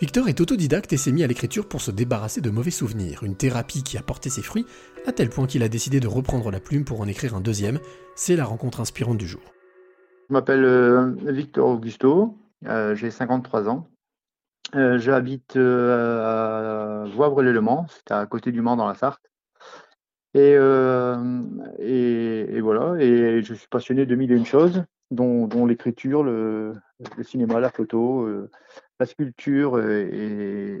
Victor est autodidacte et s'est mis à l'écriture pour se débarrasser de mauvais souvenirs, une thérapie qui a porté ses fruits, à tel point qu'il a décidé de reprendre la plume pour en écrire un deuxième. C'est la rencontre inspirante du jour. Je m'appelle euh, Victor Augusto, euh, j'ai 53 ans. Euh, j'habite à Voivre-les-Le-Mans, c'est à côté du Mans dans la Sarthe. Et, voilà, et je suis passionné de mille et une choses, dont, l'écriture, le, cinéma, la photo, la sculpture et,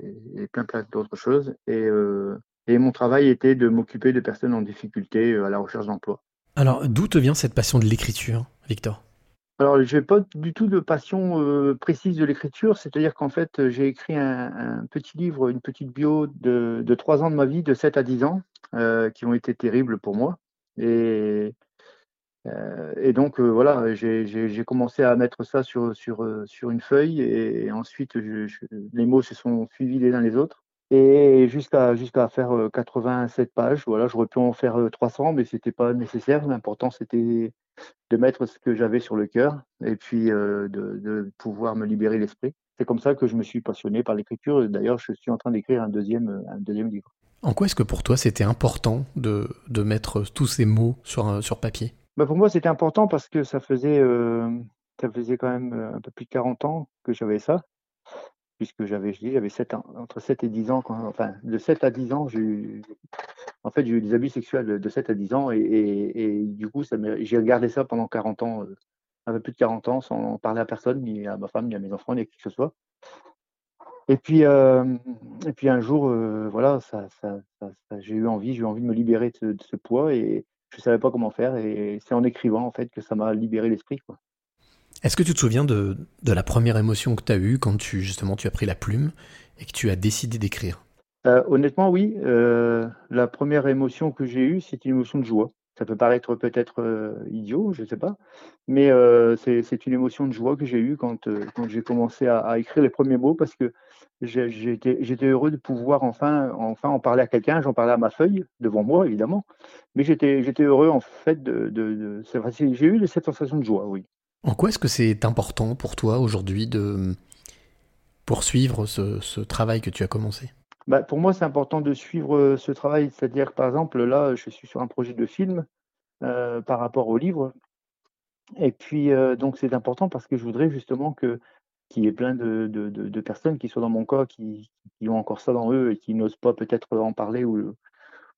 plein plein d'autres choses. Et, et mon travail était de m'occuper de personnes en difficulté à la recherche d'emploi. Alors, d'où te vient cette passion de l'écriture, Victor? Alors, je n'ai pas du tout de passion euh, précise de l'écriture, c'est-à-dire qu'en fait, j'ai écrit un, petit livre, une petite bio de, trois ans de ma vie, de 7 à 10 ans, euh, qui ont été terribles pour moi. Et, euh, et donc, voilà, j'ai commencé à mettre ça sur, sur, sur une feuille, et, ensuite, les mots se sont suivis les uns les autres. Et jusqu'à jusqu'à faire 87 pages, voilà, j'aurais pu en faire 300, mais c'était pas nécessaire. L'important, c'était de mettre ce que j'avais sur le cœur et puis euh, de, pouvoir me libérer l'esprit. C'est comme ça que je me suis passionné par l'écriture. D'ailleurs, je suis en train d'écrire un deuxième, un deuxième livre. En quoi est-ce que pour toi c'était important de, de, mettre tous ces mots sur, sur papier? Bah Pour moi, c'était important parce que ça faisait, euh, ça faisait quand même euh, un peu plus de 40 ans que j'avais ça puisque j'avais, je dis, j'avais 7 ans, entre 7 et 10 ans, enfin, de 7 à 10 ans, j'ai eu, en fait, j'ai eu des abus sexuels de 7 à 10 ans, et, du coup, j'ai regardé ça pendant 40 ans, euh, un peu plus de 40 ans, sans en parler à personne, ni à ma femme, ni à mes enfants, ni à qui que ce soit. Et puis, euh, et puis un jour, euh, voilà, ça, ça, j'ai eu envie, j'ai eu envie de me libérer de ce, poids, et je ne savais pas comment faire, et c'est en écrivant, en fait, que ça m'a libéré l'esprit, quoi. Est-ce que tu te souviens de, la première émotion que tu as eue quand tu justement tu as pris la plume et que tu as décidé d'écrire? Euh, Honnêtement, oui. Euh, la première émotion que j'ai eue, c'est une émotion de joie. Ça peut paraître peut-être euh, idiot, je ne sais pas, mais c'est une émotion de joie que j'ai eue quand, quand j'ai commencé à, écrire les premiers mots parce que j'étais heureux de pouvoir enfin, enfin en parler à quelqu'un. J'en parlais à ma feuille, devant moi évidemment, mais j'étais heureux en fait de. de j'ai eu cette sensation de joie, oui. En quoi est-ce que c'est important pour toi aujourd'hui de poursuivre ce, travail que tu as commencé? Bah, Pour moi, c'est important de suivre euh, ce travail. C'est-à-dire, par exemple, là, je suis sur un projet de film euh, par rapport au livre. Et puis, euh, donc, c'est important parce que je voudrais justement que qu'il y ait plein de, personnes qui sont dans mon cas, qui, ont encore ça dans eux et qui n'osent pas peut-être en parler ou,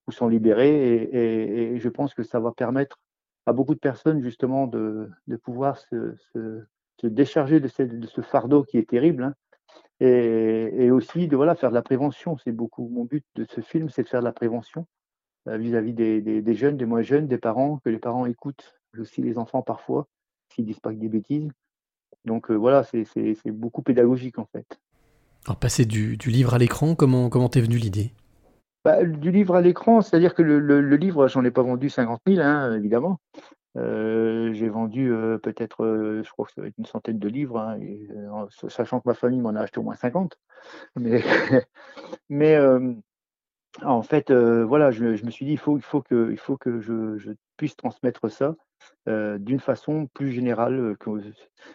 ou s'en libérer. et, je pense que ça va permettre à beaucoup de personnes justement de, pouvoir se, décharger de ce, fardeau qui est terrible. Hein. Et, aussi de voilà, faire de la prévention. C'est beaucoup mon but de ce film, c'est de faire de la prévention euh, vis-à-vis des, jeunes, des moins jeunes, des parents, que les parents écoutent aussi les enfants parfois, s'ils disent pas que des bêtises. Donc euh, voilà, c'est beaucoup pédagogique en fait. Alors passer du, livre à l'écran, comment comment t'es venu l'idée? Bah, du livre à l'écran, c'est-à-dire que le, le, livre, j'en ai pas vendu 50 000, hein, évidemment. J'ai vendu peut-être, je crois que ça va être une centaine de livres, hein, sachant que ma famille m'en a acheté au moins 50. Mais, en fait, voilà, je, me suis dit, il faut, que, que je, puisse transmettre ça d'une façon plus générale.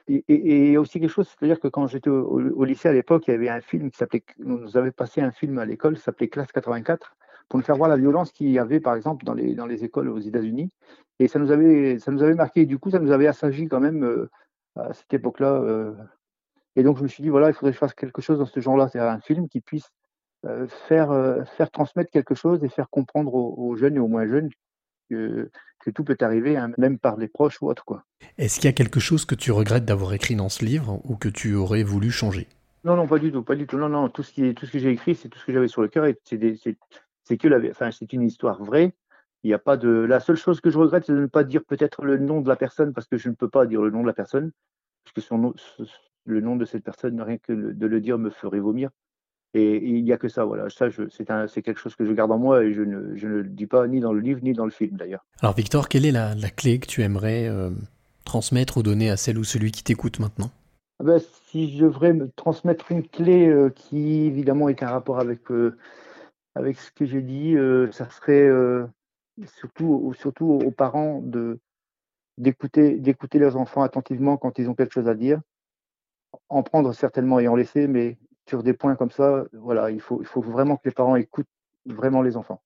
et, et, aussi quelque chose, c'est-à-dire que quand j'étais au, lycée à l'époque, il y avait un film qui s'appelait, nous avait passé un film à l'école, s'appelait Classe 84, pour nous faire voir la violence qu'il y avait, par exemple, dans les, dans les écoles aux États-Unis. Et ça nous avait, ça nous avait marqué. Du coup, ça nous avait assagi quand même à cette époque-là. et donc, je me suis dit, voilà, il faudrait que je fasse quelque chose dans ce genre-là, c'est-à-dire un film qui puisse euh, faire, euh, faire transmettre quelque chose et faire comprendre aux, jeunes et aux moins jeunes que, que tout peut arriver, hein, même par des proches ou autres. Est-ce qu'il y a quelque chose que tu regrettes d'avoir écrit dans ce livre ou que tu aurais voulu changer? Non, non, pas du tout, pas du tout. Non, non, tout ce, qui tout ce que j'ai écrit, c'est tout ce que j'avais sur le cœur et c'est que la, enfin, c'est une histoire vraie. Il n'y a pas de. La seule chose que je regrette, c'est de ne pas dire peut-être le nom de la personne parce que je ne peux pas dire le nom de la personne, puisque son nom, le nom de cette personne, rien que de le dire me ferait vomir. Et il n'y a que ça, voilà. Ça, c'est quelque chose que je garde en moi et je ne, le dis pas ni dans le livre ni dans le film d'ailleurs. Alors Victor, quelle est la, clé que tu aimerais euh, transmettre ou donner à celle ou celui qui t'écoute maintenant? Ah ben, Si je devrais me transmettre une clé euh, qui évidemment est un rapport avec, euh, avec ce que j'ai dit, ça serait surtout, surtout aux parents d'écouter d'écouter leurs enfants attentivement quand ils ont quelque chose à dire, en prendre certainement et en laisser, mais sur des points comme ça, voilà, il faut, il faut vraiment que les parents écoutent vraiment les enfants.